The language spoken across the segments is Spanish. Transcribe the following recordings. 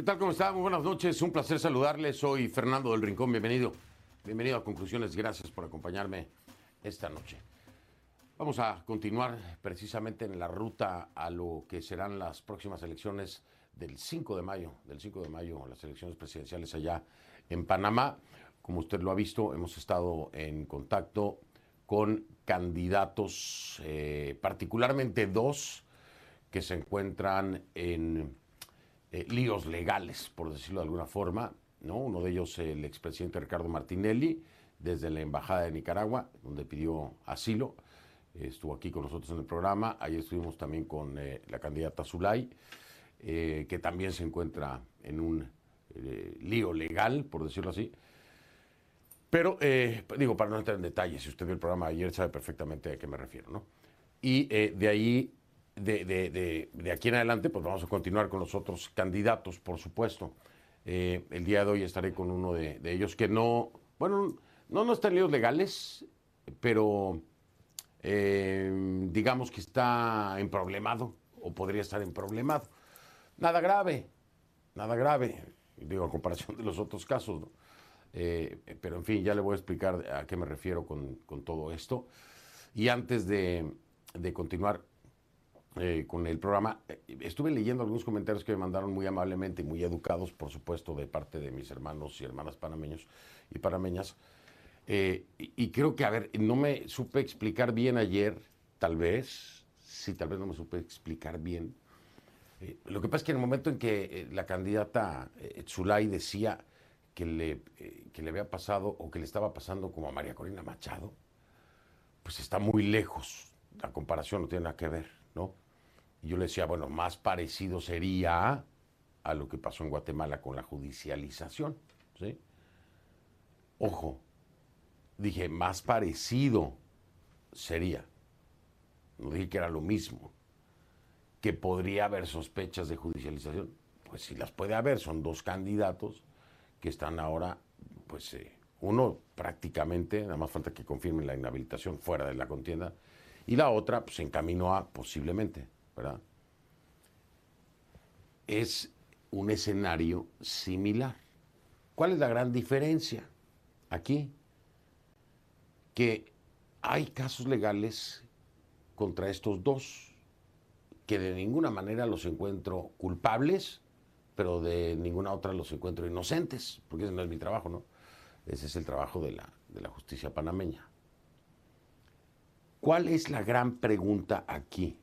¿Qué tal? ¿Cómo está? Muy buenas noches. Un placer saludarles. Soy Fernando del Rincón. Bienvenido. Bienvenido a Conclusiones. Gracias por acompañarme esta noche. Vamos a continuar precisamente en la ruta a lo que serán las próximas elecciones del 5 de mayo. Del 5 de mayo, las elecciones presidenciales allá en Panamá. Como usted lo ha visto, hemos estado en contacto con candidatos, eh, particularmente dos que se encuentran en eh, líos legales, por decirlo de alguna forma. ¿no? Uno de ellos, el expresidente Ricardo Martinelli, desde la Embajada de Nicaragua, donde pidió asilo. estuvo aquí con nosotros en el programa. Ahí estuvimos también con eh, la candidata Zulay, eh, que también se encuentra en un lío legal, por decirlo así. Pero, digo, para no entrar en detalles, si usted vio el programa ayer sabe perfectamente a qué me refiero, ¿no? Y de ahí de, aquí en adelante, pues vamos a continuar con los otros candidatos, por supuesto. Eh, el día de hoy estaré con uno de, ellos que no, bueno, no, no está en líos legales, pero eh, digamos que está en problemado o podría estar en problemado. Nada grave, nada grave, digo, a comparación de los otros casos, eh, pero en fin, ya le voy a explicar a qué me refiero con, todo esto. Y antes de, de continuar, eh, con el programa. Eh, estuve leyendo algunos comentarios que me mandaron muy amablemente y muy educados, por supuesto, de parte de mis hermanos y hermanas panameños y panameñas. Eh, y, creo que, a ver, no me supe explicar bien ayer, tal vez, sí, tal vez no me supe explicar bien. lo que pasa es que en el momento en que la candidata Zulay decía que le, que le había pasado o que le estaba pasando como a María Corina Machado, pues está muy lejos. La comparación no tiene nada que ver. ¿No? Y yo le decía, bueno, más parecido sería a lo que pasó en Guatemala con la judicialización, ¿sí? Ojo, dije, más parecido sería, no dije que era lo mismo, que podría haber sospechas de judicialización. Pues si las puede haber, son dos candidatos que están ahora, pues eh, uno prácticamente, nada más falta que confirmen la inhabilitación fuera de la contienda, y la otra pues, se encaminó a posiblemente, ¿verdad? Es un escenario similar. ¿Cuál es la gran diferencia aquí? Que hay casos legales contra estos dos, que de ninguna manera los encuentro culpables, pero de ninguna otra los encuentro inocentes, porque ese no es mi trabajo, ¿no? Ese es el trabajo de la, de la justicia panameña. ¿Cuál es la gran pregunta aquí?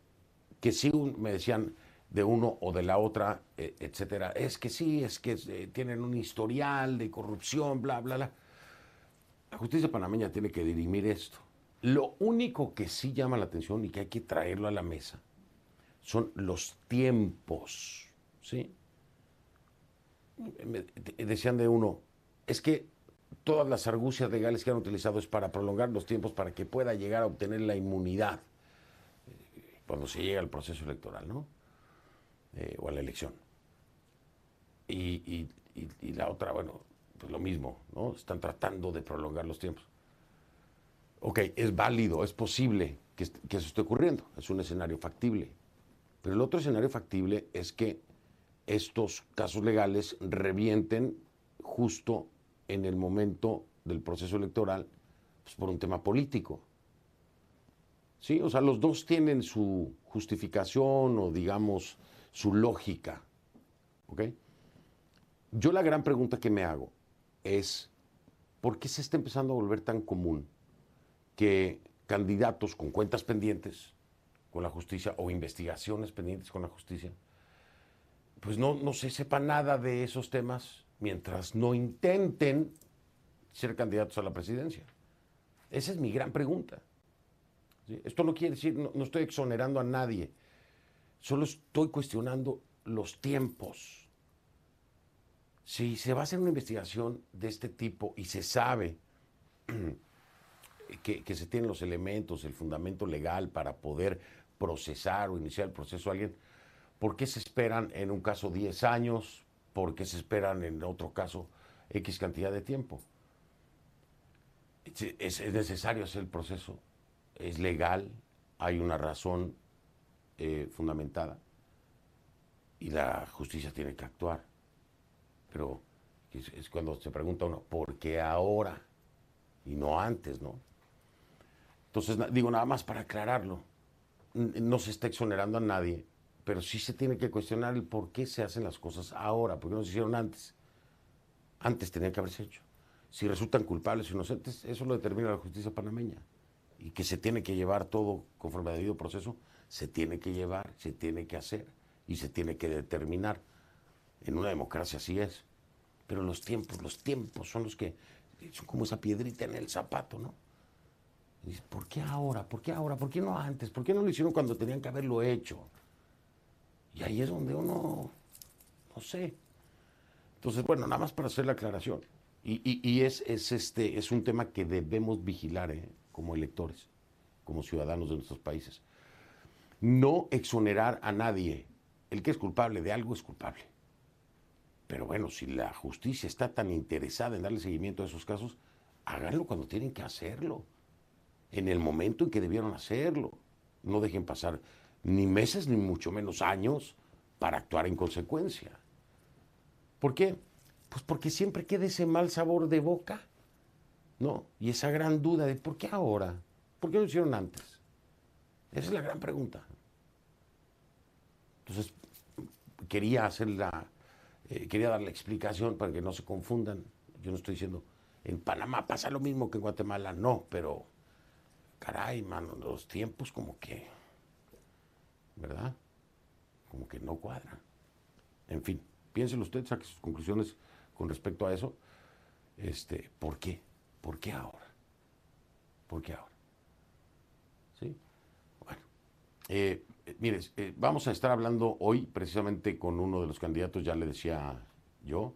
Que si me decían de uno o de la otra, e, etcétera, es que sí, es que eh, tienen un historial de corrupción, bla, bla, bla. La justicia panameña tiene que dirimir esto. Lo único que sí llama la atención y que hay que traerlo a la mesa son los tiempos, ¿sí? decían de uno, es que todas las argucias legales que han utilizado es para prolongar los tiempos para que pueda llegar a obtener la inmunidad eh, cuando se llega al proceso electoral, ¿no? Eh, o a la elección. Y, la otra, bueno, pues lo mismo, ¿no? Están tratando de prolongar los tiempos. Ok, es válido, es posible que, que eso esté ocurriendo, es un escenario factible. Pero el otro escenario factible es que estos casos legales revienten justo en el momento del proceso electoral pues, por un tema político. ¿Sí? O sea, los dos tienen su justificación o, digamos, su lógica. ¿Ok? Yo la gran pregunta que me hago es, ¿por qué se está empezando a volver tan común que candidatos con cuentas pendientes con la justicia o investigaciones pendientes con la justicia pues no, no se sepa nada de esos temas mientras no intenten ser candidatos a la presidencia. Esa es mi gran pregunta. Esto no quiere decir, no, estoy exonerando a nadie, solo estoy cuestionando los tiempos. Si se va a hacer una investigación de este tipo y se sabe que, se tienen los elementos, el fundamento legal para poder procesar o iniciar el proceso a alguien, ¿por qué se esperan en un caso 10 años? ¿Por qué se esperan en otro caso X cantidad de tiempo? Es, necesario hacer el proceso, es legal, hay una razón eh, fundamentada y la justicia tiene que actuar. Pero es, cuando se pregunta uno, ¿por qué ahora? Y no antes, ¿no? Entonces, digo, nada más para aclararlo, no se está exonerando a nadie, pero sí se tiene que cuestionar el por qué se hacen las cosas ahora, por qué no se hicieron antes. Antes tenía que haberse hecho. Si resultan culpables o inocentes, eso lo determina la justicia panameña. Y que se tiene que llevar todo conforme a debido proceso, se tiene que llevar, se tiene que hacer y se tiene que determinar. En una democracia así es. Pero los tiempos, los tiempos son los que son como esa piedrita en el zapato, ¿no? ¿por qué ahora? ¿Por qué ahora? ¿Por qué no antes? ¿Por qué no lo hicieron cuando tenían que haberlo hecho? Y ahí es donde uno, no sé. Entonces, bueno, nada más para hacer la aclaración. Y, es, este, es un tema que debemos vigilar ¿eh? como electores, como ciudadanos de nuestros países. No exonerar a nadie. El que es culpable de algo es culpable. Pero bueno, si la justicia está tan interesada en darle seguimiento a esos casos, háganlo cuando tienen que hacerlo en el momento en que debieron hacerlo. No dejen pasar ni meses ni mucho menos años para actuar en consecuencia. ¿Por qué? Pues porque siempre queda ese mal sabor de boca, ¿no? Y esa gran duda de ¿por qué ahora? ¿Por qué lo hicieron antes? Esa es la gran pregunta. Entonces, quería hacer la, eh, quería dar la explicación para que no se confundan. Yo no estoy diciendo, en Panamá pasa lo mismo que en Guatemala, no, pero caray, mano, los tiempos como que, ¿verdad? Como que no cuadran. En fin, piénselo usted, saque sus conclusiones con respecto a eso. Este, ¿Por qué? ¿Por qué ahora? ¿Por qué ahora? ¿Sí? Bueno, eh, mire, eh, vamos a estar hablando hoy precisamente con uno de los candidatos, ya le decía yo,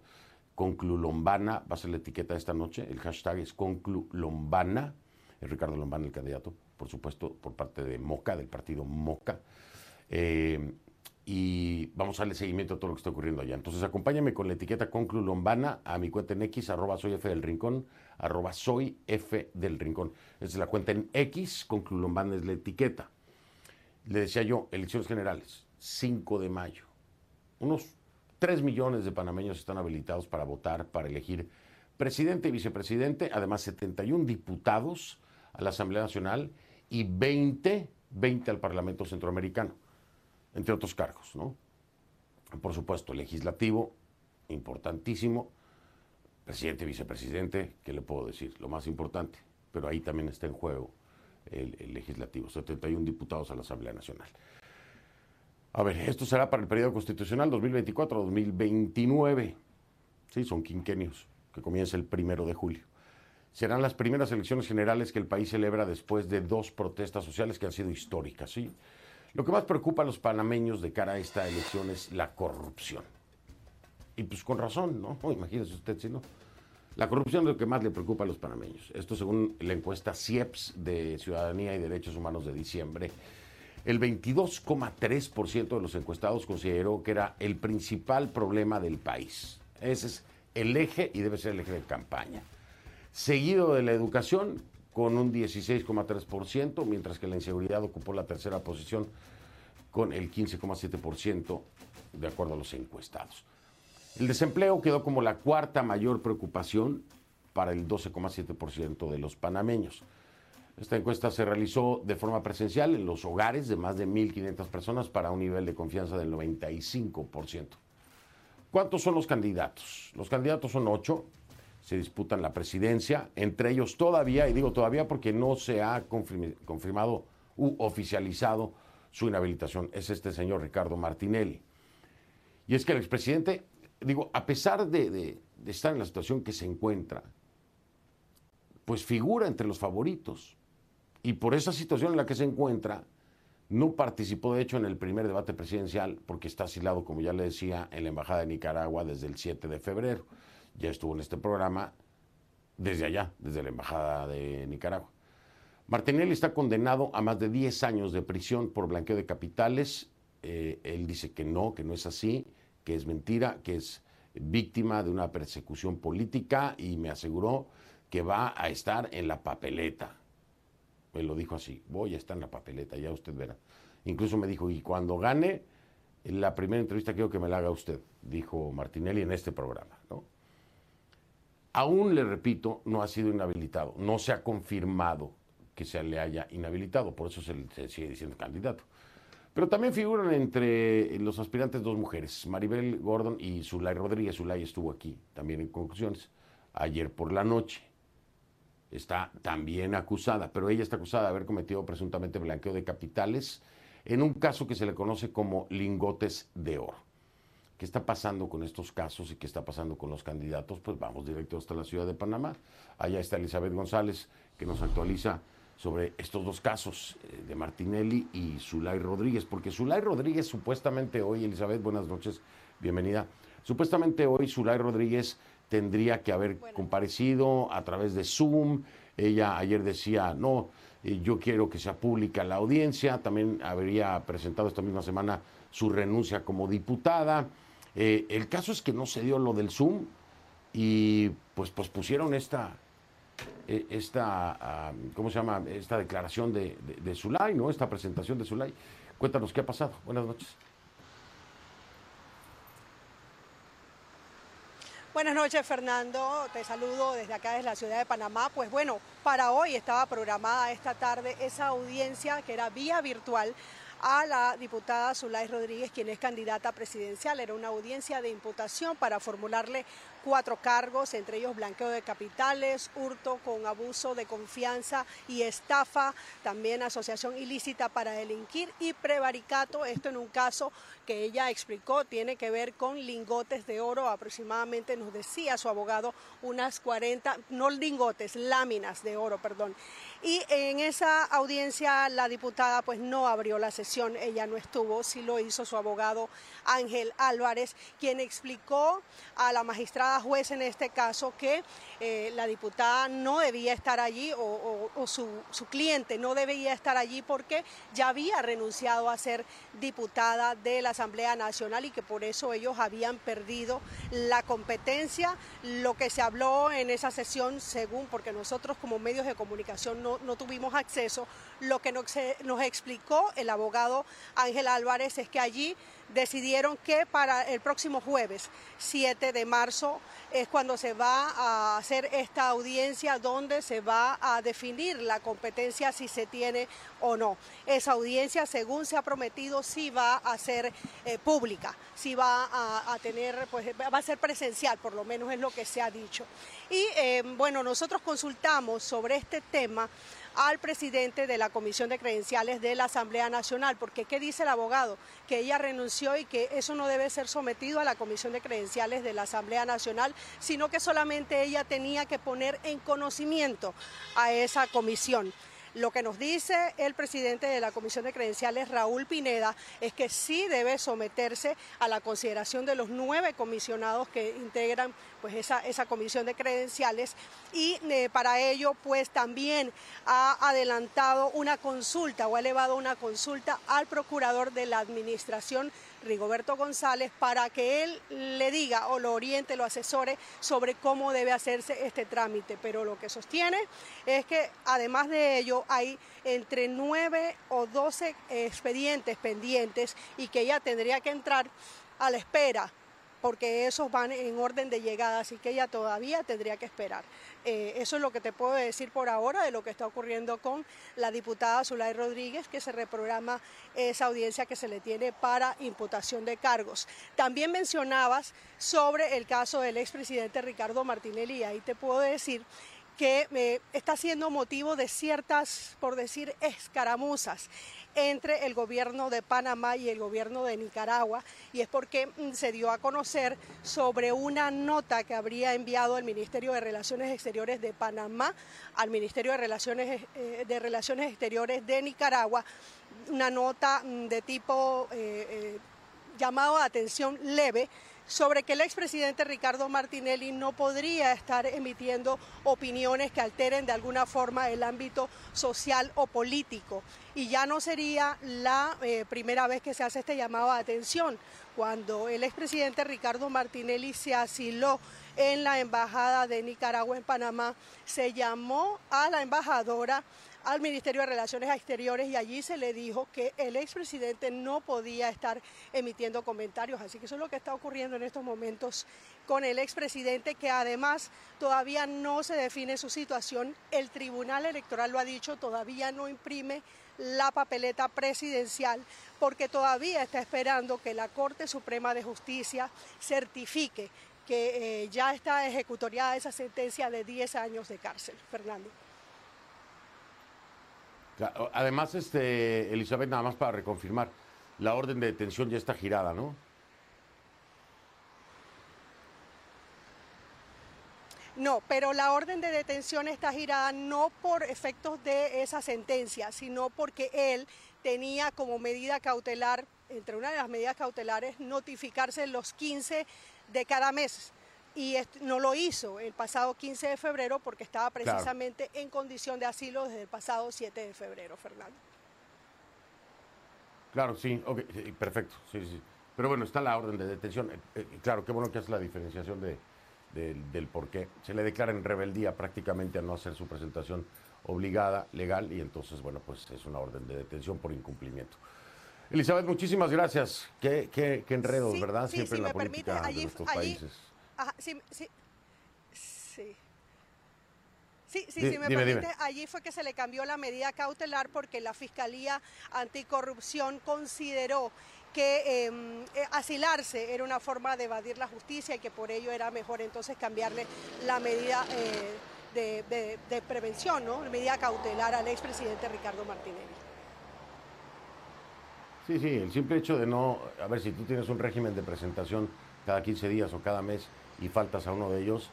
Conclulombana, va a ser la etiqueta esta noche, el hashtag es Conclulombana es Ricardo Lombán el candidato, por supuesto, por parte de Moca, del partido Moca. Eh, y vamos a darle seguimiento a todo lo que está ocurriendo allá. Entonces acompáñame con la etiqueta Conclu Lombana a mi cuenta en X, arroba soy F del Rincón, arroba soy F del Rincón. Esa es la cuenta en X, Conclu Lombana es la etiqueta. Le decía yo, elecciones generales, 5 de mayo. Unos 3 millones de panameños están habilitados para votar, para elegir presidente y vicepresidente, además 71 diputados a la Asamblea Nacional y 20, 20 al Parlamento Centroamericano, entre otros cargos, ¿no? Por supuesto, legislativo, importantísimo, presidente, vicepresidente, ¿qué le puedo decir? Lo más importante, pero ahí también está en juego el, el legislativo, 71 diputados a la Asamblea Nacional. A ver, esto será para el periodo constitucional 2024-2029. Sí, son quinquenios, que comienza el primero de julio serán las primeras elecciones generales que el país celebra después de dos protestas sociales que han sido históricas. ¿sí? Lo que más preocupa a los panameños de cara a esta elección es la corrupción. Y pues con razón, ¿no? Imagínese usted si no. La corrupción es lo que más le preocupa a los panameños. Esto según la encuesta CIEPS de Ciudadanía y Derechos Humanos de diciembre. El 22,3% de los encuestados consideró que era el principal problema del país. Ese es el eje y debe ser el eje de campaña seguido de la educación con un 16,3%, mientras que la inseguridad ocupó la tercera posición con el 15,7% de acuerdo a los encuestados. El desempleo quedó como la cuarta mayor preocupación para el 12,7% de los panameños. Esta encuesta se realizó de forma presencial en los hogares de más de 1.500 personas para un nivel de confianza del 95%. ¿Cuántos son los candidatos? Los candidatos son ocho, se disputan la presidencia, entre ellos todavía, y digo todavía porque no se ha confirmado u oficializado su inhabilitación, es este señor Ricardo Martinelli. Y es que el expresidente, digo, a pesar de, estar en la situación que se encuentra, pues figura entre los favoritos. Y por esa situación en la que se encuentra, no participó de hecho en el primer debate presidencial porque está asilado, como ya le decía, en la Embajada de Nicaragua desde el 7 de febrero. Ya estuvo en este programa desde allá, desde la Embajada de Nicaragua. Martinelli está condenado a más de 10 años de prisión por blanqueo de capitales. Eh, él dice que no, que no es así, que es mentira, que es víctima de una persecución política y me aseguró que va a estar en la papeleta. Me lo dijo así, voy a estar en la papeleta, ya usted verá. Incluso me dijo, y cuando gane, la primera entrevista quiero que me la haga usted, dijo Martinelli en este programa. ¿no? Aún, le repito, no ha sido inhabilitado, no se ha confirmado que se le haya inhabilitado, por eso se, sigue diciendo candidato. Pero también figuran entre los aspirantes dos mujeres, Maribel Gordon y Zulay Rodríguez. Zulay estuvo aquí también en conclusiones ayer por la noche. Está también acusada, pero ella está acusada de haber cometido presuntamente blanqueo de capitales en un caso que se le conoce como lingotes de oro. ¿Qué está pasando con estos casos y qué está pasando con los candidatos? Pues vamos directo hasta la ciudad de Panamá. Allá está Elizabeth González, que nos actualiza sobre estos dos casos eh, de Martinelli y Zulay Rodríguez, porque Zulay Rodríguez supuestamente hoy, Elizabeth, buenas noches, bienvenida. Supuestamente hoy Zulay Rodríguez tendría que haber comparecido a través de Zoom. Ella ayer decía, no, eh, yo quiero que sea pública la audiencia. También habría presentado esta misma semana su renuncia como diputada. Eh, el caso es que no se dio lo del Zoom y pues pusieron esta, e, esta, ¿cómo se llama? Esta declaración de, de, Zulay, ¿no? Esta presentación de Zulay. Cuéntanos qué ha pasado. Buenas noches. Buenas noches, Fernando. Te saludo desde acá, desde la ciudad de Panamá. Pues bueno, para hoy estaba programada esta tarde esa audiencia que era vía virtual a la diputada Zulay Rodríguez, quien es candidata presidencial. Era una audiencia de imputación para formularle cuatro cargos, entre ellos blanqueo de capitales, hurto con abuso de confianza y estafa, también asociación ilícita para delinquir y prevaricato, esto en un caso que ella explicó tiene que ver con lingotes de oro, aproximadamente nos decía su abogado unas 40, no lingotes, láminas de oro, perdón. Y en esa audiencia la diputada pues no abrió la sesión, ella no estuvo, sí lo hizo su abogado Ángel Álvarez, quien explicó a la magistrada juez en este caso que eh, la diputada no debía estar allí o, su, su, cliente no debía estar allí porque ya había renunciado a ser diputada de la Asamblea Nacional y que por eso ellos habían perdido la competencia. Lo que se habló en esa sesión, según, porque nosotros como medios de comunicación no, no tuvimos acceso, lo que nos, nos explicó el abogado Ángel Álvarez es que allí decidieron que para el próximo jueves 7 de marzo es cuando se va a hacer esta audiencia donde se va a definir la competencia si se tiene o no. Esa audiencia, según se ha prometido, sí va a ser eh, pública, sí va a, tener, pues va a ser presencial, por lo menos es lo que se ha dicho. Y eh, bueno, nosotros consultamos sobre este tema al presidente de la Comisión de Credenciales de la Asamblea Nacional, porque ¿qué dice el abogado? Que ella renunció y que eso no debe ser sometido a la Comisión de Credenciales de la Asamblea Nacional, sino que solamente ella tenía que poner en conocimiento a esa comisión. Lo que nos dice el presidente de la Comisión de Credenciales, Raúl Pineda, es que sí debe someterse a la consideración de los nueve comisionados que integran pues, esa, esa comisión de credenciales. Y eh, para ello pues también ha adelantado una consulta o ha elevado una consulta al procurador de la Administración Rigoberto González para que él le diga o lo oriente, lo asesore sobre cómo debe hacerse este trámite. Pero lo que sostiene es que además de ello hay entre nueve o doce expedientes pendientes y que ella tendría que entrar a la espera porque esos van en orden de llegada, así que ella todavía tendría que esperar. Eh, eso es lo que te puedo decir por ahora de lo que está ocurriendo con la diputada Zulay Rodríguez, que se reprograma esa audiencia que se le tiene para imputación de cargos. También mencionabas sobre el caso del expresidente Ricardo Martinelli, y ahí te puedo decir que eh, está siendo motivo de ciertas, por decir, escaramuzas entre el gobierno de Panamá y el gobierno de Nicaragua y es porque mm, se dio a conocer sobre una nota que habría enviado el Ministerio de Relaciones Exteriores de Panamá al Ministerio de Relaciones, eh, de Relaciones Exteriores de Nicaragua, una nota mm, de tipo eh, eh, llamado a atención leve sobre que el expresidente Ricardo Martinelli no podría estar emitiendo opiniones que alteren de alguna forma el ámbito social o político. Y ya no sería la eh, primera vez que se hace este llamado de atención. Cuando el expresidente Ricardo Martinelli se asiló en la Embajada de Nicaragua en Panamá, se llamó a la embajadora al Ministerio de Relaciones Exteriores y allí se le dijo que el expresidente no podía estar emitiendo comentarios. Así que eso es lo que está ocurriendo en estos momentos con el expresidente, que además todavía no se define su situación. El Tribunal Electoral lo ha dicho, todavía no imprime la papeleta presidencial porque todavía está esperando que la Corte Suprema de Justicia certifique que eh, ya está ejecutoriada esa sentencia de 10 años de cárcel. Fernando. Además, este, Elizabeth, nada más para reconfirmar, la orden de detención ya está girada, ¿no? No, pero la orden de detención está girada no por efectos de esa sentencia, sino porque él tenía como medida cautelar, entre una de las medidas cautelares, notificarse los 15 de cada mes y no lo hizo el pasado 15 de febrero porque estaba precisamente en condición de asilo desde el pasado 7 de febrero, Fernando. Claro, sí, perfecto, sí, sí. Pero bueno, está la orden de detención. Eh, eh, claro, qué bueno que hace la diferenciación de, del por qué. Se le declara en rebeldía prácticamente a no hacer su presentación obligada, legal, y entonces, bueno, pues es una orden de detención por incumplimiento. Elizabeth, muchísimas gracias. Qué, qué, qué enredos, ¿verdad? Siempre en la política de nuestros países sí, sí, sí. Sí, sí, si me permite, allí fue que se le cambió la medida cautelar porque la Fiscalía Anticorrupción consideró que em, eh, asilarse era una forma de evadir la justicia y que por ello era mejor entonces cambiarle la medida eh, de, prevención, ¿no? La medida cautelar al expresidente Ricardo Martinelli. Sí, sí, el simple hecho de no, a ver, si tú tienes un régimen de presentación cada 15 días o cada mes, y faltas a uno de ellos,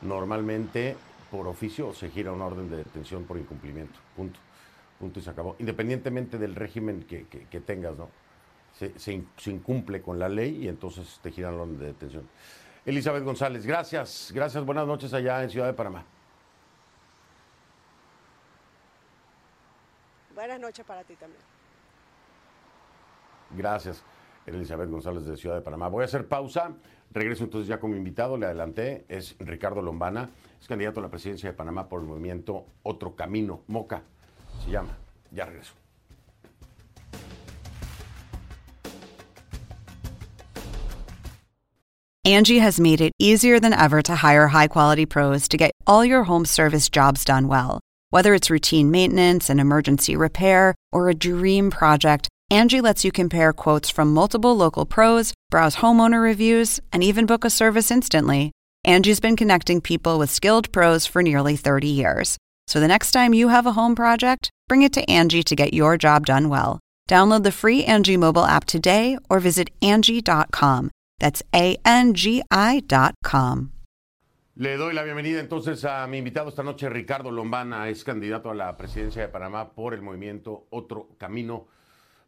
normalmente por oficio se gira una orden de detención por incumplimiento. Punto. Punto y se acabó. Independientemente del régimen que, tengas, ¿no? Se, incumple con la ley y entonces te giran la orden de detención. Elizabeth González, gracias. Gracias. Buenas noches allá en Ciudad de Panamá. Buenas noches para ti también. Gracias. Elizabeth González de Ciudad de Panamá. Voy a hacer pausa. Regreso entonces ya con mi invitado, le adelanté, es Ricardo Lombana, es candidato a la presidencia de Panamá por el movimiento Otro Camino, MOCA, se llama. Ya regreso. Angie has made it easier than ever to hire high quality pros to get all your home service jobs done well. Whether it's routine maintenance, an emergency repair, or a dream project, Angie lets you compare quotes from multiple local pros, browse homeowner reviews, and even book a service instantly. Angie's been connecting people with skilled pros for nearly 30 years. So the next time you have a home project, bring it to Angie to get your job done well. Download the free Angie mobile app today or visit Angie.com. That's A N G I.com. Le doy la bienvenida entonces a mi invitado esta noche, Ricardo Lombana, es candidato a la presidencia de Panamá por el movimiento Otro Camino.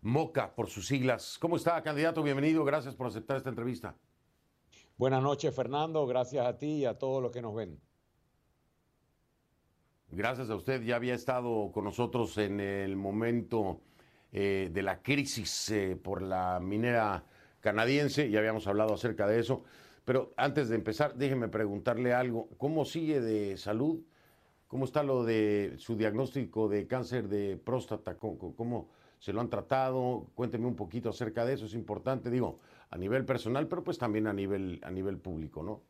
MOCA por sus siglas. ¿Cómo está, candidato? Bienvenido. Gracias por aceptar esta entrevista. Buenas noches, Fernando. Gracias a ti y a todos los que nos ven. Gracias a usted. Ya había estado con nosotros en el momento eh, de la crisis eh, por la minera canadiense. Ya habíamos hablado acerca de eso. Pero antes de empezar, déjeme preguntarle algo. ¿Cómo sigue de salud? ¿Cómo está lo de su diagnóstico de cáncer de próstata? ¿Cómo, se lo han tratado. Cuénteme un poquito acerca de eso, es importante, digo, a nivel personal, pero pues también a nivel, a nivel público, ¿no?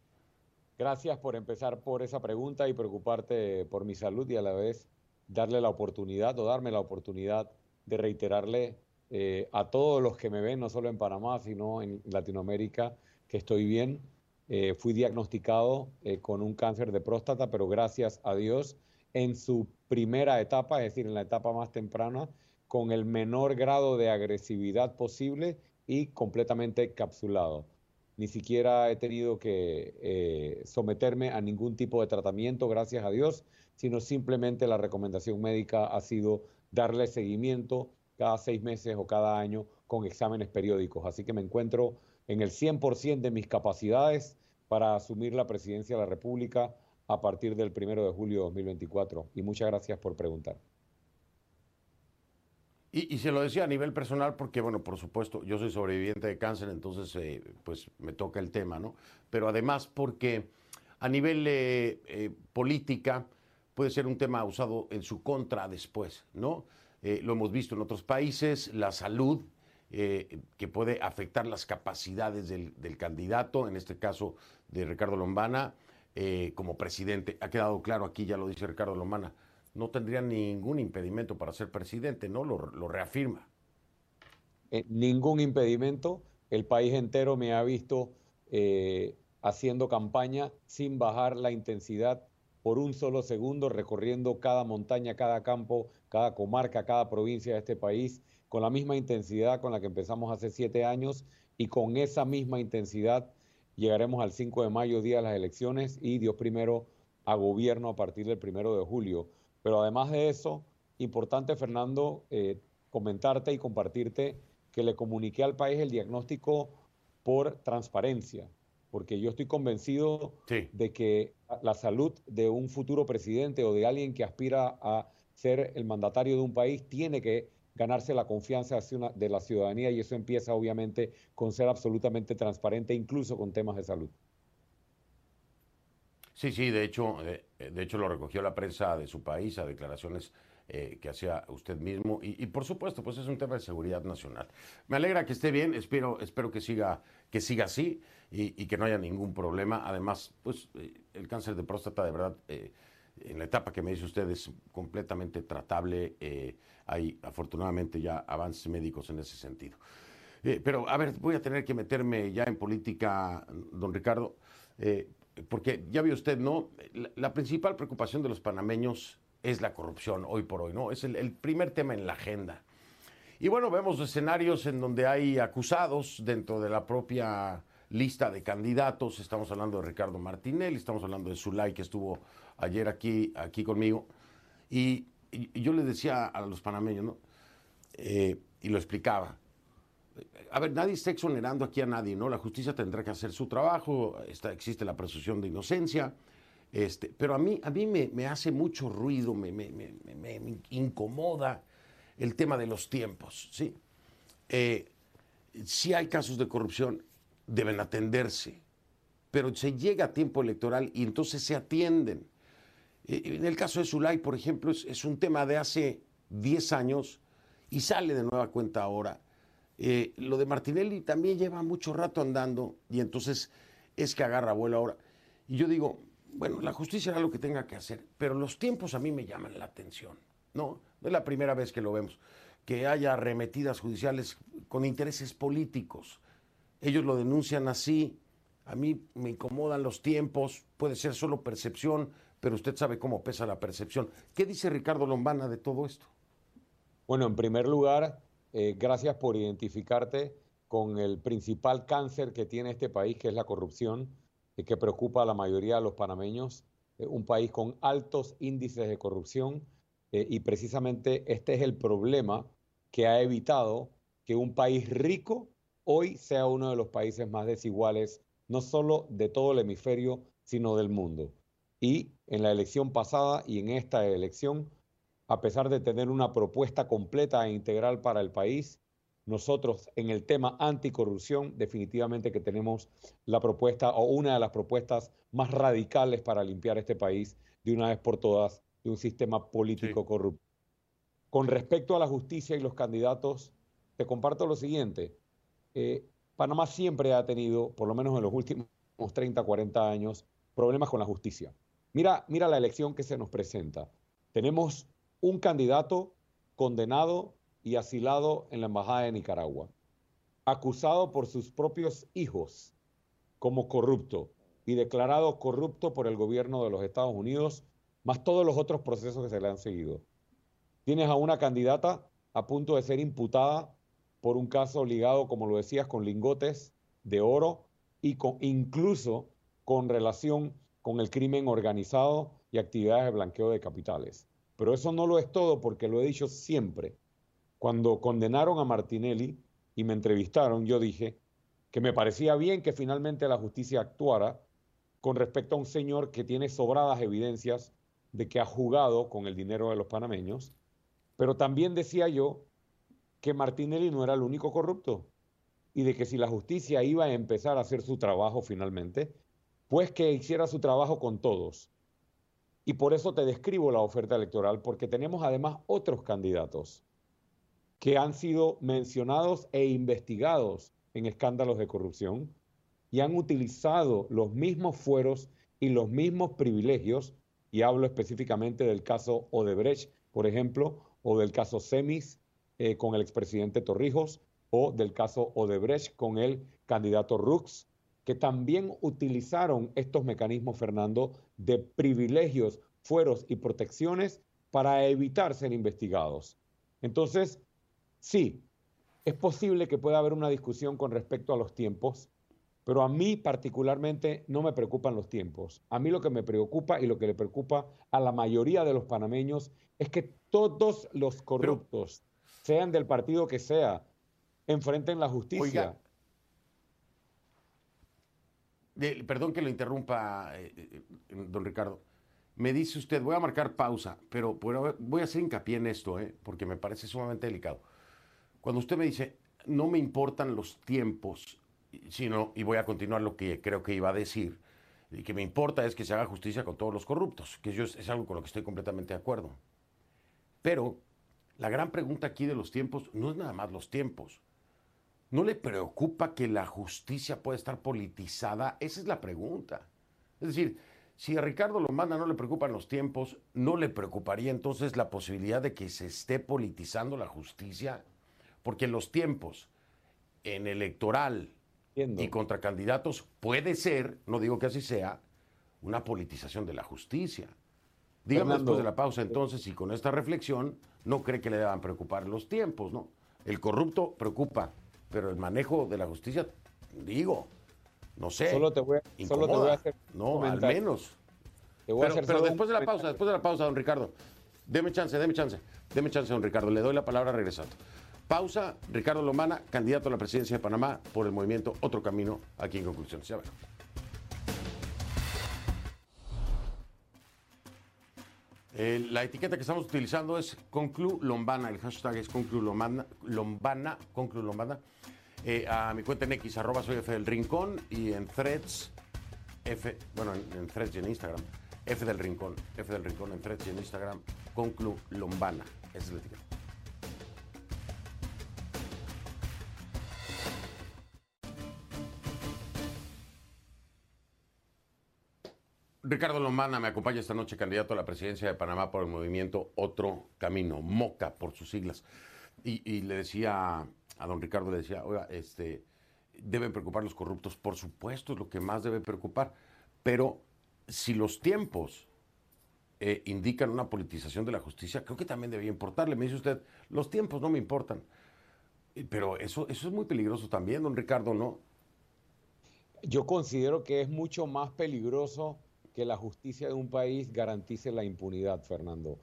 Gracias por empezar por esa pregunta y preocuparte por mi salud y a la vez darle la oportunidad o darme la oportunidad de reiterarle eh, a todos los que me ven, no solo en Panamá, sino en Latinoamérica, que estoy bien eh, fui diagnosticado eh, con un cáncer de próstata, pero gracias a Dios, en su primera etapa, es decir, en la etapa más temprana, con el menor grado de agresividad posible y completamente capsulado. Ni siquiera he tenido que eh, someterme a ningún tipo de tratamiento, gracias a Dios, sino simplemente la recomendación médica ha sido darle seguimiento cada seis meses o cada año con exámenes periódicos. Así que me encuentro en el 100% de mis capacidades para asumir la presidencia de la República a partir del 1 de julio de 2024. Y muchas gracias por preguntar. Y, se lo decía a nivel personal porque, bueno, por supuesto, yo soy sobreviviente de cáncer, entonces, eh, pues me toca el tema, ¿no? Pero además porque a nivel eh, eh, política puede ser un tema usado en su contra después, ¿no? lo hemos visto en otros países, la salud, que puede afectar las capacidades del, del, candidato, en este caso de Ricardo Lombana, como presidente. Ha quedado claro aquí, ya lo dice Ricardo Lombana, no tendría ningún impedimento para ser presidente, ¿no? Lo, reafirma. Eh, ningún impedimento. El país entero me ha visto eh, haciendo campaña sin bajar la intensidad por un solo segundo, recorriendo cada montaña, cada campo, cada comarca, cada provincia de este país, con la misma intensidad con la que empezamos hace siete años y con esa misma intensidad llegaremos al 5 de mayo, día de las elecciones, y Dios primero a gobierno a partir del primero de julio. Pero además de eso, importante, Fernando, eh, comentarte y compartirte que le comuniqué al país el diagnóstico por transparencia, porque yo estoy convencido de que la salud de un futuro presidente o de alguien que aspira a ser el mandatario de un país tiene que ganarse la confianza de la ciudadanía y eso empieza obviamente con ser absolutamente transparente, incluso con temas de salud. Sí, sí, de hecho, eh, de hecho lo recogió la prensa de su país a declaraciones eh, que hacía usted mismo y, por supuesto, pues es un tema de seguridad nacional. Me alegra que esté bien, espero, espero que siga, que siga así y, que no haya ningún problema. Además, pues eh, el cáncer de próstata, de verdad, en la etapa que me dice usted es completamente tratable. hay afortunadamente ya avances médicos en ese sentido. pero a ver, voy a tener que meterme ya en política, don Ricardo porque ya vio usted, ¿no? La, principal preocupación de los panameños es la corrupción hoy por hoy, ¿no? Es el, primer tema en la agenda. Y bueno, vemos escenarios en donde hay acusados dentro de la propia lista de candidatos. Estamos hablando de Ricardo Martinelli, estamos hablando de Zulay, que estuvo ayer aquí, aquí conmigo. Y, yo le decía a los panameños, ¿no? Eh, y lo explicaba a ver, nadie está exonerando aquí a nadie, ¿no? La justicia tendrá que hacer su trabajo, existe la presunción de inocencia, este, pero a mí, a mí me, hace mucho ruido, me, incomoda el tema de los tiempos, ¿sí? Eh, si hay casos de corrupción, deben atenderse, pero se llega a tiempo electoral y entonces se atienden. Eh, en el caso de Zulay, por ejemplo, es, es un tema de hace 10 años y sale de nueva cuenta ahora eh, lo de Martinelli también lleva mucho rato andando y entonces es que agarra vuelo ahora. Y yo digo, bueno, la justicia hará lo que tenga que hacer, pero los tiempos a mí me llaman la atención. No, no es la primera vez que lo vemos, que haya arremetidas judiciales con intereses políticos. Ellos lo denuncian así. A mí me incomodan los tiempos, puede ser solo percepción, pero usted sabe cómo pesa la percepción. ¿Qué dice Ricardo Lombana de todo esto? Bueno, en primer lugar, eh, gracias por identificarte con el principal cáncer que tiene este país, que es la corrupción, y que preocupa a la mayoría de los panameños. Eh, un país con altos índices de corrupción eh, y precisamente este es el problema que ha evitado que un país rico hoy sea uno de los países más desiguales, no solo de todo el hemisferio, sino del mundo. Y en la elección pasada y en esta elección a pesar de tener una propuesta completa e integral para el país, nosotros en el tema anticorrupción definitivamente que tenemos la propuesta o una de las propuestas más radicales para limpiar este país de una vez por todas de un sistema político corrupto. Con respecto a la justicia y los candidatos, te comparto lo siguiente. Eh, Panamá siempre ha tenido, por lo menos en los últimos 30, 40 años, problemas con la justicia. Mira, mira la elección que se nos presenta. Tenemos un candidato condenado y asilado en la Embajada de Nicaragua, acusado por sus propios hijos como corrupto, y declarado corrupto por el gobierno de los Estados Unidos, más todos los otros procesos que se le han seguido. Tienes a una candidata a punto de ser imputada por un caso ligado, como lo decías, con lingotes de oro y con, incluso con relación con el crimen organizado y actividades de blanqueo de capitales. Pero eso no lo es todo porque lo he dicho siempre. Cuando condenaron a Martinelli y me entrevistaron, yo dije que me parecía bien que finalmente la justicia actuara con respecto a un señor que tiene sobradas evidencias de que ha jugado con el dinero de los panameños, pero también decía yo que Martinelli no era el único corrupto y de que si la justicia iba a empezar a hacer su trabajo finalmente, pues que hiciera su trabajo con todos. Y por eso te describo la oferta electoral, porque tenemos además otros candidatos que han sido mencionados e investigados en escándalos de corrupción y han utilizado los mismos fueros y los mismos privilegios, y hablo específicamente del caso Odebrecht, por ejemplo, o del caso Semis eh, con el expresidente Torrijos, o del caso Odebrecht con el candidato Rux, que también utilizaron estos mecanismos, Fernando, de privilegios, fueros y protecciones para evitar ser investigados. Entonces, sí, es posible que pueda haber una discusión con respecto a los tiempos, pero a mí particularmente no me preocupan los tiempos. A mí lo que me preocupa y lo que le preocupa a la mayoría de los panameños es que todos los corruptos, sean del partido que sea, enfrenten la justicia. Perdón que lo interrumpa, eh, eh, don Ricardo. Me dice usted, voy a marcar pausa, pero voy a hacer hincapié en esto, eh, porque me parece sumamente delicado. Cuando usted me dice, no me importan los tiempos, sino, y voy a continuar lo que creo que iba a decir, y que me importa es que se haga justicia con todos los corruptos, que yo es algo con lo que estoy completamente de acuerdo. Pero la gran pregunta aquí de los tiempos no es nada más los tiempos. ¿No le preocupa que la justicia pueda estar politizada? Esa es la pregunta. Es decir, si a Ricardo Lombana no le preocupan los tiempos, ¿no le preocuparía entonces la posibilidad de que se esté politizando la justicia? Porque los tiempos en electoral y contra candidatos puede ser, no digo que así sea, una politización de la justicia. Dígame después de la pausa entonces si con esta reflexión no cree que le deban preocupar los tiempos, ¿no? El corrupto preocupa, pero el manejo de la justicia, digo, no sé. Solo te voy a, solo te voy a hacer No, al menos. pero, después de la pausa, después de la pausa, don Ricardo, deme chance, deme chance, deme chance, don Ricardo, le doy la palabra regresando. Pausa, Ricardo Lomana, candidato a la presidencia de Panamá por el movimiento Otro Camino, aquí en Conclusiones. Ya la etiqueta que estamos utilizando es Conclu Lombana, el hashtag es Conclu Lombana, Conclu Lombana. Eh, a mi cuenta en X, arroba soy F del Rincón y en Threads, F, bueno, en, en, Threads y en Instagram, F del Rincón, F del Rincón en Threads y en Instagram, Conclu Lombana, esa es la etiqueta. Ricardo Lombana me acompaña esta noche, candidato a la presidencia de Panamá por el movimiento Otro Camino, MOCA por sus siglas. Y, le decía a don Ricardo, le decía, oiga, este, deben preocupar los corruptos, por supuesto, es lo que más debe preocupar, pero si los tiempos eh, indican una politización de la justicia, creo que también debería importarle. Me dice usted, los tiempos no me importan. Pero eso, eso es muy peligroso también, don Ricardo, ¿no? Yo considero que es mucho más peligroso que la justicia de un país garantice la impunidad, Fernando.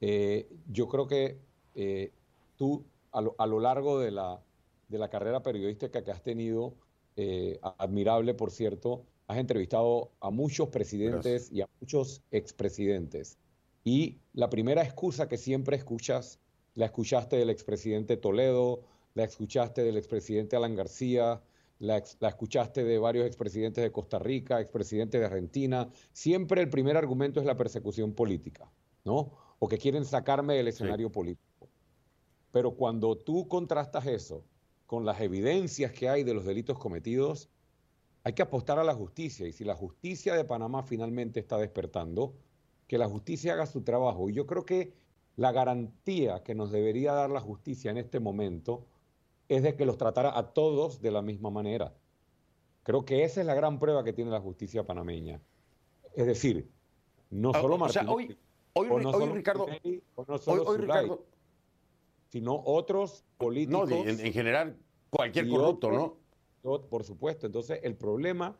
Eh, yo creo que eh, tú, a lo, largo de la, de la, carrera periodística que has tenido, eh, admirable por cierto, has entrevistado a muchos presidentes y a muchos expresidentes. Y la primera excusa que siempre escuchas, la escuchaste del expresidente Toledo, la escuchaste del expresidente Alan García, la, escuchaste de varios expresidentes de Costa Rica, expresidentes de Argentina. Siempre el primer argumento es la persecución política, ¿no? O que quieren sacarme del escenario político. Pero cuando tú contrastas eso con las evidencias que hay de los delitos cometidos, hay que apostar a la justicia. Y si la justicia de Panamá finalmente está despertando, que la justicia haga su trabajo. Y yo creo que la garantía que nos debería dar la justicia en este momento es de que los tratara a todos de la misma manera. Creo que esa es la gran prueba que tiene la justicia panameña. Es decir, no ah, solo Martín, hoy, hoy, hoy Ricardo, hoy, Ricardo, sino otros políticos. No, en, general, cualquier corrupto, ¿no? Por supuesto. Entonces, el problema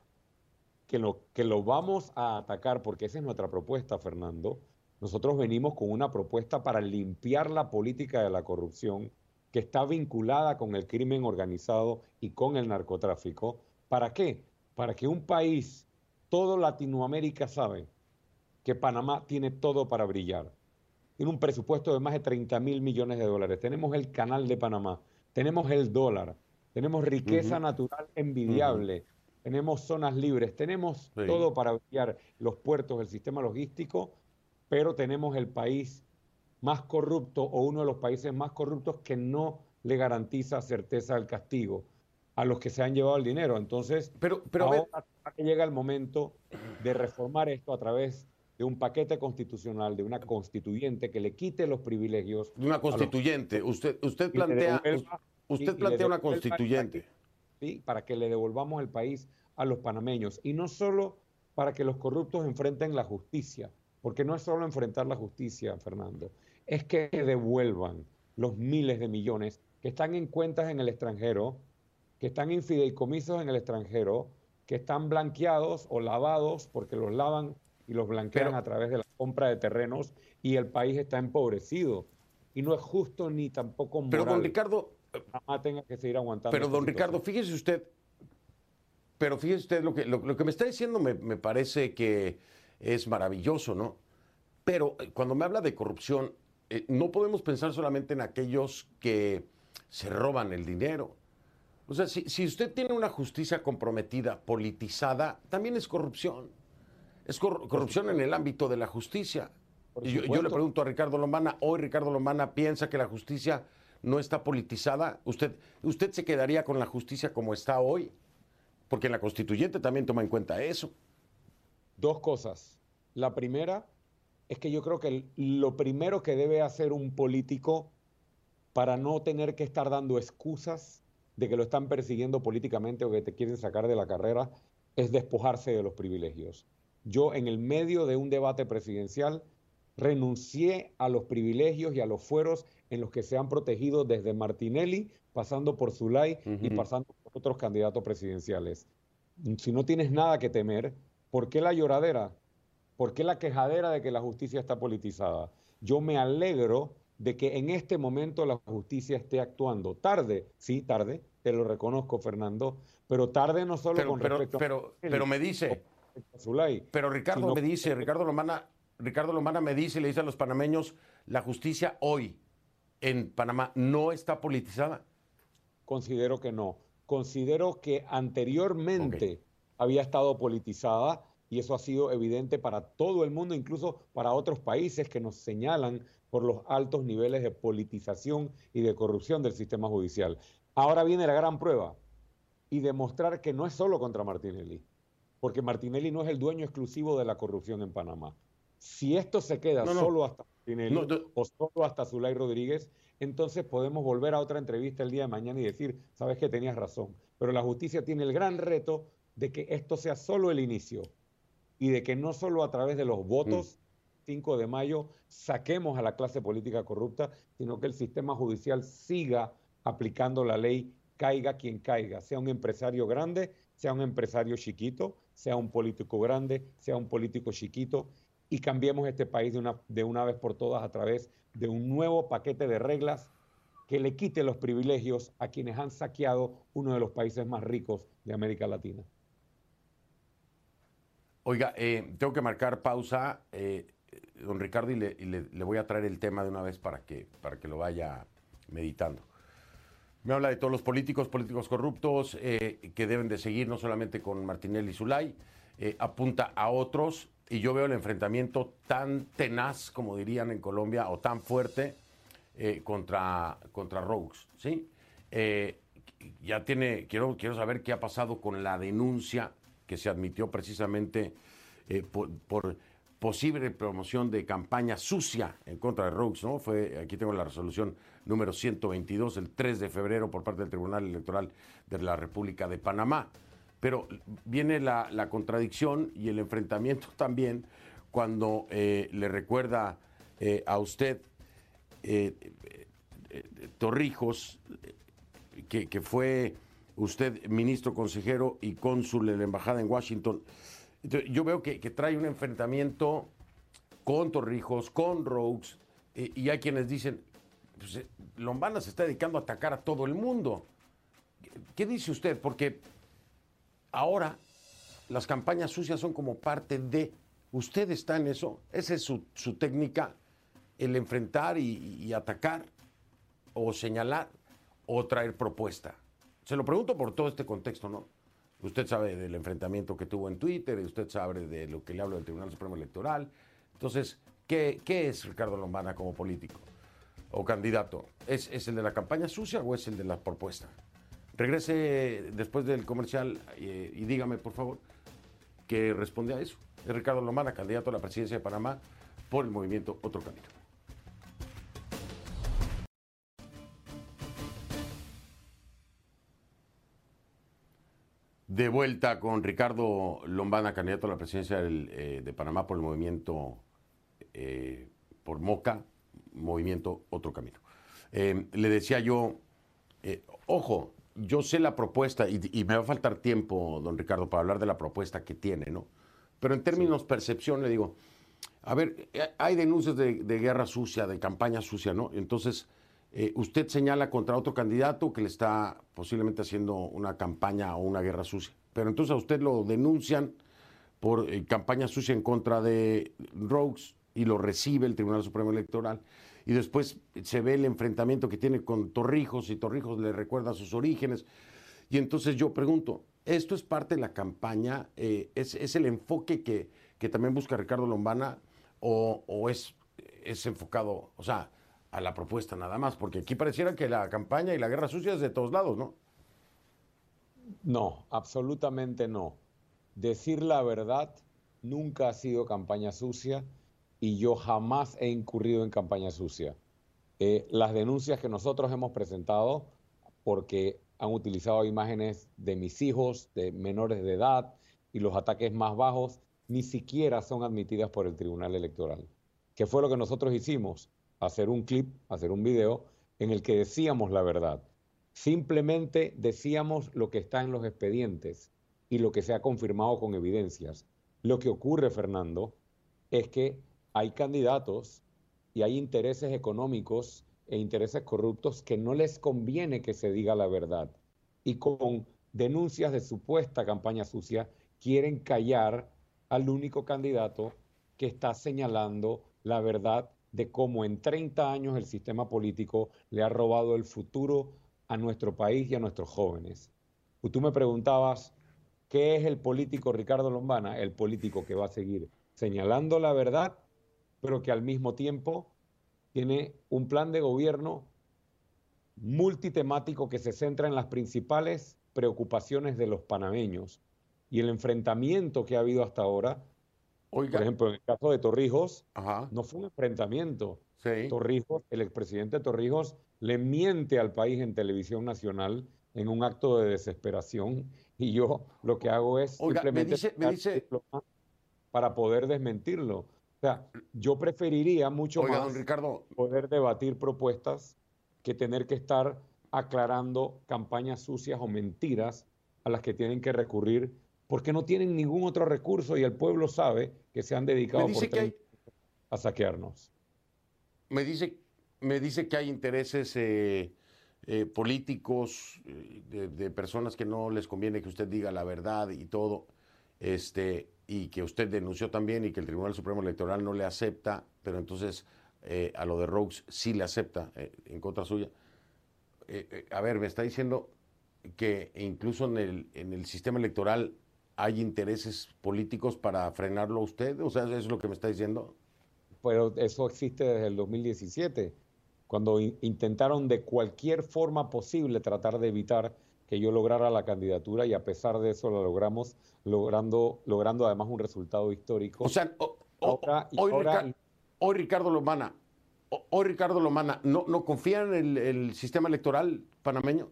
que lo, que lo vamos a atacar, porque esa es nuestra propuesta, Fernando, nosotros venimos con una propuesta para limpiar la política de la corrupción que está vinculada con el crimen organizado y con el narcotráfico. ¿Para qué? Para que un país, todo Latinoamérica sabe que Panamá tiene todo para brillar. Tiene un presupuesto de más de 30 mil millones de dólares. Tenemos el canal de Panamá, tenemos el dólar, tenemos riqueza natural envidiable, tenemos zonas libres, tenemos todo para brillar, los puertos, el sistema logístico, pero tenemos el país más corrupto o uno de los países más corruptos que no le garantiza certeza del castigo a los que se han llevado el dinero. Entonces, pero, pero ahora llega el momento de reformar esto a través de un paquete constitucional, de una constituyente que le quite los privilegios. De una constituyente. Usted, usted plantea, usted plantea una constituyente. sí, para que le devolvamos el país a los panameños. Y no solo para que los corruptos enfrenten la justicia, porque no es solo enfrentar la justicia, Fernando, es que devuelvan los miles de millones que están en cuentas en el extranjero, que están en fideicomisos en el extranjero, que están blanqueados o lavados porque los lavan y los blanquean a través de la compra de terrenos y el país está empobrecido. Y no es justo ni tampoco moral. Pero don Ricardo... tenga que seguir aguantando. Pero don Ricardo, fíjese usted, pero fíjese usted, lo que, lo, que me está diciendo me, me, parece que es maravilloso, ¿no? Pero eh, cuando me habla de corrupción, eh, no podemos pensar solamente en aquellos que se roban el dinero. O sea, si, si usted tiene una justicia comprometida, politizada, también es corrupción. Es corrupción en el ámbito de la justicia. Yo, yo, le pregunto a Ricardo Lombana, hoy Ricardo Lombana piensa que la justicia no está politizada. ¿Usted, ¿Usted se quedaría con la justicia como está hoy? Porque la constituyente también toma en cuenta eso. Dos cosas. La primera es que yo creo que lo primero que debe hacer un político para no tener que estar dando excusas de que lo están persiguiendo políticamente o que te quieren sacar de la carrera es despojarse de los privilegios. Yo en el medio de un debate presidencial renuncié a los privilegios y a los fueros en los que se han protegido desde Martinelli, pasando por Zulay y pasando por otros candidatos presidenciales. Si no tienes nada que temer, ¿por qué la lloradera? ¿Por qué la quejadera de que la justicia está politizada? Yo me alegro de que en este momento la justicia esté actuando. Tarde, sí, tarde, te lo reconozco, Fernando, pero tarde no solo con respecto pero, pero me dice pero Ricardo me dice, Ricardo Lomana, Ricardo Lomana me dice, le dice a los panameños, la justicia hoy en Panamá no está politizada. Considero que no. Considero que anteriormente había estado politizada y eso ha sido evidente para todo el mundo, incluso para otros países que nos señalan por los altos niveles de politización y de corrupción del sistema judicial. Ahora viene la gran prueba y demostrar que no es solo contra Martinelli, porque Martinelli no es el dueño exclusivo de la corrupción en Panamá. Si esto se queda solo hasta Martinelli o solo hasta Zulay Rodríguez, entonces podemos volver a otra entrevista el día de mañana y decir, sabes que tenías razón. Pero la justicia tiene el gran reto de que esto sea solo el inicio y de que no solo a través de los votos 5 mm. de mayo saquemos a la clase política corrupta, sino que el sistema judicial siga aplicando la ley, caiga quien caiga, sea un empresario grande, sea un empresario chiquito, sea un político grande, sea un político chiquito, y cambiemos este país de una, de una vez por todas a través de un nuevo paquete de reglas que le quite los privilegios a quienes han saqueado uno de los países más ricos de América Latina. Oiga, eh, tengo que marcar pausa, eh, don Ricardo, y, le, voy a traer el tema de una vez para que, para que lo vaya meditando. Me habla de todos los políticos, políticos corruptos, eh, que deben de seguir no solamente con Martinelli y Zulay, eh, apunta a otros, y yo veo el enfrentamiento tan tenaz, como dirían en Colombia, o tan fuerte eh, contra, contra Rogues, ¿sí? ya tiene, quiero, quiero saber qué ha pasado con la denuncia que se admitió precisamente por posible promoción de campaña sucia en contra de Rogues, ¿no? Fue, aquí tengo la resolución número 122, el 3 de febrero, por parte del Tribunal Electoral de la República de Panamá. pero viene la, contradicción y el enfrentamiento también cuando eh, le recuerda eh, a usted Torrijos, que, fue usted ministro, consejero y cónsul de la embajada en Washington. yo veo que, trae un enfrentamiento con Torrijos, con Rogues, y hay quienes dicen, pues, eh, Lombana se está dedicando a atacar a todo el mundo. ¿Qué dice usted? Porque ahora las campañas sucias son como parte de... ¿Usted está en eso? ¿Esa es su, técnica? ¿El enfrentar y, atacar? ¿O señalar? ¿O traer propuesta? Se lo pregunto por todo este contexto, ¿no? Usted sabe del enfrentamiento que tuvo en Twitter, usted sabe de lo que le hablo del Tribunal Supremo Electoral, entonces, ¿qué, es Ricardo Lombana como político o candidato? ¿Es, el de la campaña sucia o es el de la propuesta? Regrese después del comercial eh, y dígame, por favor, que responde a eso. Es Ricardo Lombana, candidato a la presidencia de Panamá por el movimiento Otro Camino. De vuelta con Ricardo Lombana, candidato a la presidencia eh, de Panamá por el movimiento eh, por Moca, movimiento Otro Camino. Eh, le decía yo, eh, ojo, yo sé la propuesta y, me va a faltar tiempo, don Ricardo, para hablar de la propuesta que tiene, ¿no? Pero en términos percepción, le digo, a ver, hay denuncias de, guerra sucia, de campaña sucia, ¿no? Entonces, usted señala contra otro candidato que le está posiblemente haciendo una campaña o una guerra sucia. Pero entonces a usted lo denuncian por campaña sucia en contra de Rogues, y lo recibe el Tribunal Supremo Electoral. Y después se ve el enfrentamiento que tiene con Torrijos y Torrijos le recuerda sus orígenes. Y entonces yo pregunto, ¿esto es parte de la campaña? Eh, ¿es, el enfoque que, que, también busca Ricardo Lombana o, es, es enfocado, o sea, a la propuesta nada más? Porque aquí pareciera que la campaña y la guerra sucia es de todos lados, ¿no? No, absolutamente no. Decir la verdad nunca ha sido campaña sucia y yo jamás he incurrido en campaña sucia. Eh, las denuncias que nosotros hemos presentado, porque han utilizado imágenes de mis hijos, de menores de edad, y los ataques más bajos, ni siquiera son admitidas por el Tribunal Electoral. ¿Qué fue lo que nosotros hicimos? Hacer un clip, hacer un video en el que decíamos la verdad. Simplemente decíamos lo que está en los expedientes y lo que se ha confirmado con evidencias. Lo que ocurre, Fernando, es que hay candidatos y hay intereses económicos e intereses corruptos que no les conviene que se diga la verdad. Y con denuncias de supuesta campaña sucia quieren callar al único candidato que está señalando la verdad de cómo en 30 años el sistema político le ha robado el futuro a nuestro país y a nuestros jóvenes. tú me preguntabas, ¿qué es el político Ricardo Lombana? El político que va a seguir señalando la verdad pero que al mismo tiempo tiene un plan de gobierno multitemático que se centra en las principales preocupaciones de los panameños y el enfrentamiento que ha habido hasta ahora. Por ejemplo, en el caso de Torrijos, no fue un enfrentamiento. Torrijos, el expresidente Torrijos le miente al país en televisión nacional en un acto de desesperación y yo lo que hago es simplemente me dice... para poder desmentirlo. O sea, yo preferiría mucho más Ricardo. poder debatir propuestas que tener que estar aclarando campañas sucias o mentiras a las que tienen que recurrir porque no tienen ningún otro recurso y el pueblo sabe que se han dedicado a saquearnos. Me dice, me dice que hay intereses eh, eh, políticos eh, de, de, personas que no les conviene que usted diga la verdad y todo. Este, y que usted denunció también y que el Tribunal Supremo Electoral no le acepta, pero entonces a lo de Rogues sí le acepta en contra suya. A ver, me está diciendo que incluso en el, en el sistema electoral hay intereses políticos para frenarlo a usted, o sea, ¿eso es lo que me está diciendo? Pero eso existe desde el 2017, cuando intentaron de cualquier forma posible tratar de evitar que yo lograra la candidatura y a pesar de eso lo logramos, logrando, logrando además un resultado histórico. O sea, hoy, Ricardo, Lomana, hoy Ricardo Lomana, ¿no, no confía en el, sistema electoral panameño?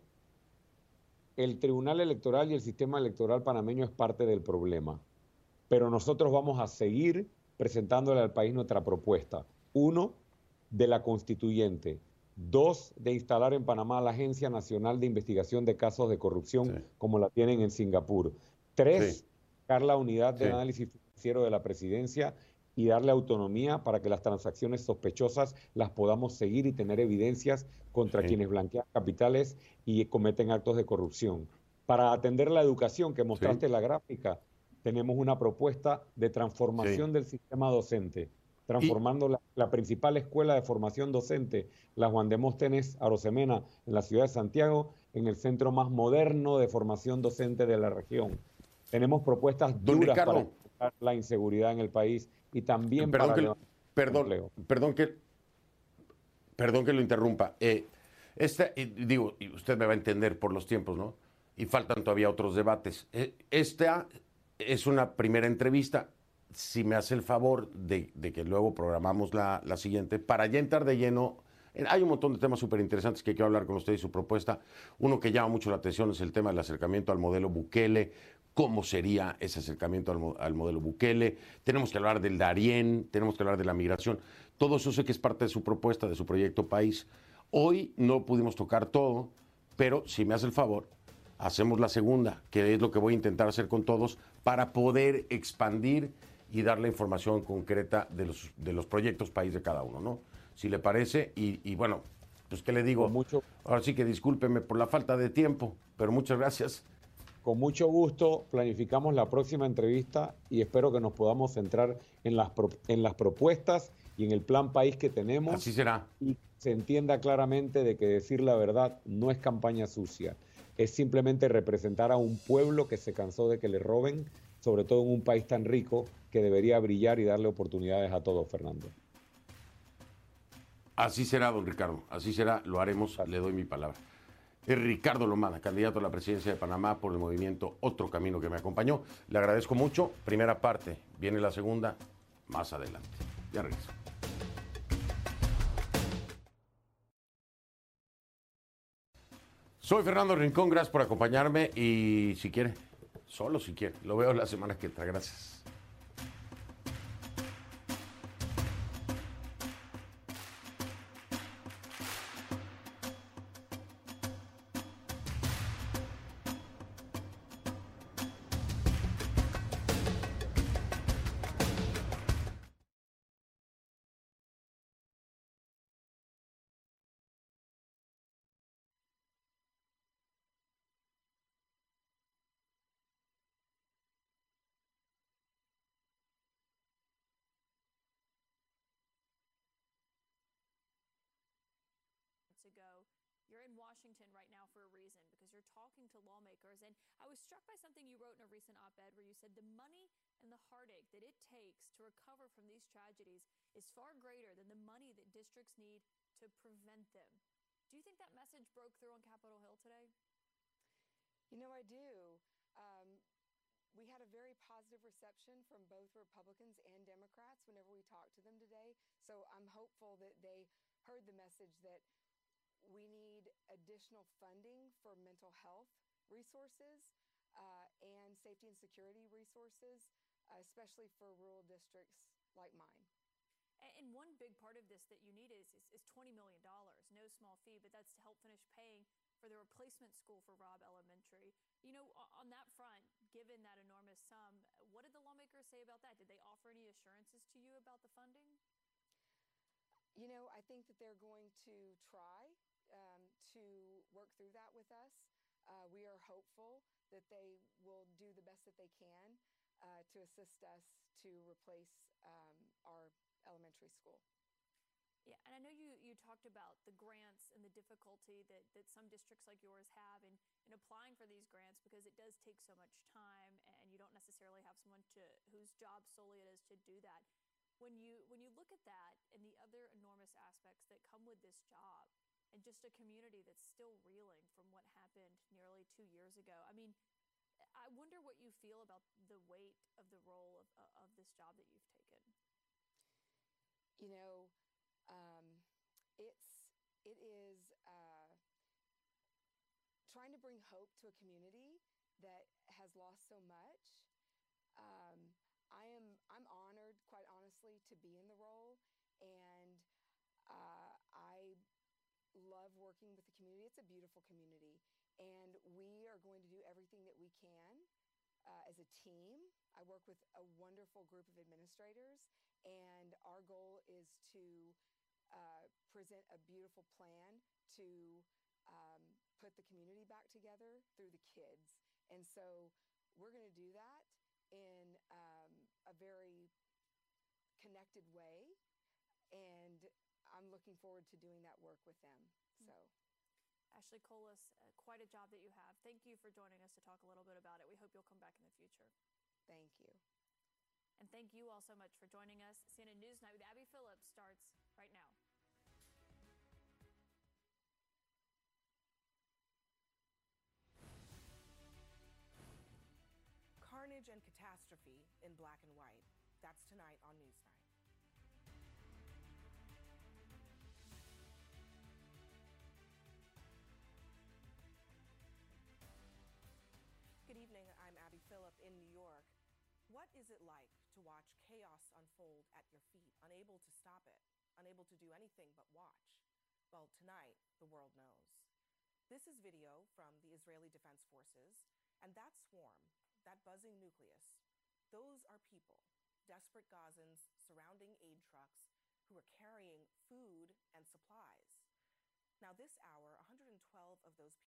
El Tribunal Electoral y el sistema electoral panameño es parte del problema, pero nosotros vamos a seguir presentándole al país nuestra propuesta. Uno, de la constituyente. Dos, de instalar en Panamá la Agencia Nacional de Investigación de Casos de Corrupción, como la tienen en Singapur. Tres, crear la unidad de análisis financiero de la presidencia y darle autonomía para que las transacciones sospechosas las podamos seguir y tener evidencias contra quienes blanquean capitales y cometen actos de corrupción. Para atender la educación que mostraste en la gráfica, tenemos una propuesta de transformación del sistema docente, transformando la, principal escuela de formación docente, la Juan Demóstenes Arosemena, en la ciudad de Santiago, en el centro más moderno de formación docente de la región. Tenemos propuestas duras para la inseguridad en el país y también perdón para que, perdón, perdón que perdón que lo interrumpa. Eh, esta, digo, y usted me va a entender por los tiempos, ¿no? Y faltan todavía otros debates. Eh, esta es una primera entrevista. Si me hace el favor de, que luego programamos la, la, siguiente, para ya entrar de lleno, hay un montón de temas súper interesantes que quiero hablar con usted y su propuesta. Uno que llama mucho la atención es el tema del acercamiento al modelo Bukele, cómo sería ese acercamiento al, al, modelo Bukele. Tenemos que hablar del Darién, tenemos que hablar de la migración. Todo eso sé que es parte de su propuesta, de su proyecto país. Hoy no pudimos tocar todo, pero si me hace el favor, hacemos la segunda, que es lo que voy a intentar hacer con todos, para poder expandir y dar la información concreta de los, de los proyectos país de cada uno, ¿no? Si le parece, y, bueno, pues qué le digo, mucho... ahora sí que discúlpeme por la falta de tiempo, pero muchas gracias. Con mucho gusto planificamos la próxima entrevista y espero que nos podamos centrar en las, en las propuestas y en el plan país que tenemos. Así será. Y se entienda claramente de que decir la verdad no es campaña sucia es simplemente representar a un pueblo que se cansó de que le roben, sobre todo en un país tan rico que debería brillar y darle oportunidades a todos, Fernando. Así será, don Ricardo, así será, lo haremos, le doy mi palabra. Es Ricardo Lomada, candidato a la presidencia de Panamá por el movimiento Otro Camino que me acompañó. Le agradezco mucho. Primera parte, viene la segunda más adelante. Ya regreso. Soy Fernando Rincón, gracias por acompañarme y si quiere, solo si quiere, lo veo la semana que entra. Gracias. Washington right now for a reason because you're talking to lawmakers. And I was struck by something you wrote in a recent op ed where you said the money and the heartache that it takes to recover from these tragedies is far greater than the money that districts need to prevent them. Do you think that message broke through on Capitol Hill today? You know, I do. Um, we had a very positive reception from both Republicans and Democrats whenever we talked to them today. So I'm hopeful that they heard the message that we need additional funding for mental health resources uh, and safety and security resources, uh, especially for rural districts like mine. And one big part of this that you need is, is, is $20 million, no small fee, but that's to help finish paying for the replacement school for Robb Elementary. You know, on that front, given that enormous sum, what did the lawmakers say about that? Did they offer any assurances to you about the funding? You know, I think that they're going to try um, to work through that with us. Uh, we are hopeful that they will do the best that they can uh, to assist us to replace um, our elementary school. Yeah, and I know you, you talked about the grants and the difficulty that, that some districts like yours have in, in applying for these grants because it does take so much time and you don't necessarily have someone to whose job solely it is to do that. When you when you look at that and the other enormous aspects that come with this job, and just a community that's still reeling from what happened nearly two years ago. I mean, I wonder what you feel about the weight of the role of, uh, of this job that you've taken. You know, um, it's it is uh, trying to bring hope to a community that has lost so much. Um, I am I'm honored, quite honestly, to be in the role, and uh, working with the community. It's a beautiful community, and we are going to do everything that we can uh, as a team. I work with a wonderful group of administrators, and our goal is to uh, present a beautiful plan to um, put the community back together through the kids. And so we're going to do that in um, a very connected way. And I'm looking forward to doing that work with them. So. Ashley Colas, uh, quite a job that you have. Thank you for joining us to talk a little bit about it. We hope you'll come back in the future. Thank you. And thank you all so much for joining us. CNN Newsnight with Abby Phillips starts right now. Carnage and catastrophe in black and white. That's tonight on Newsnight. Is it like to watch chaos unfold at your feet, unable to stop it, unable to do anything but watch? Well, tonight, the world knows. This is video from the Israeli Defense Forces, and that swarm, that buzzing nucleus, those are people, desperate Gazans surrounding aid trucks who are carrying food and supplies. Now, this hour, 112 of those people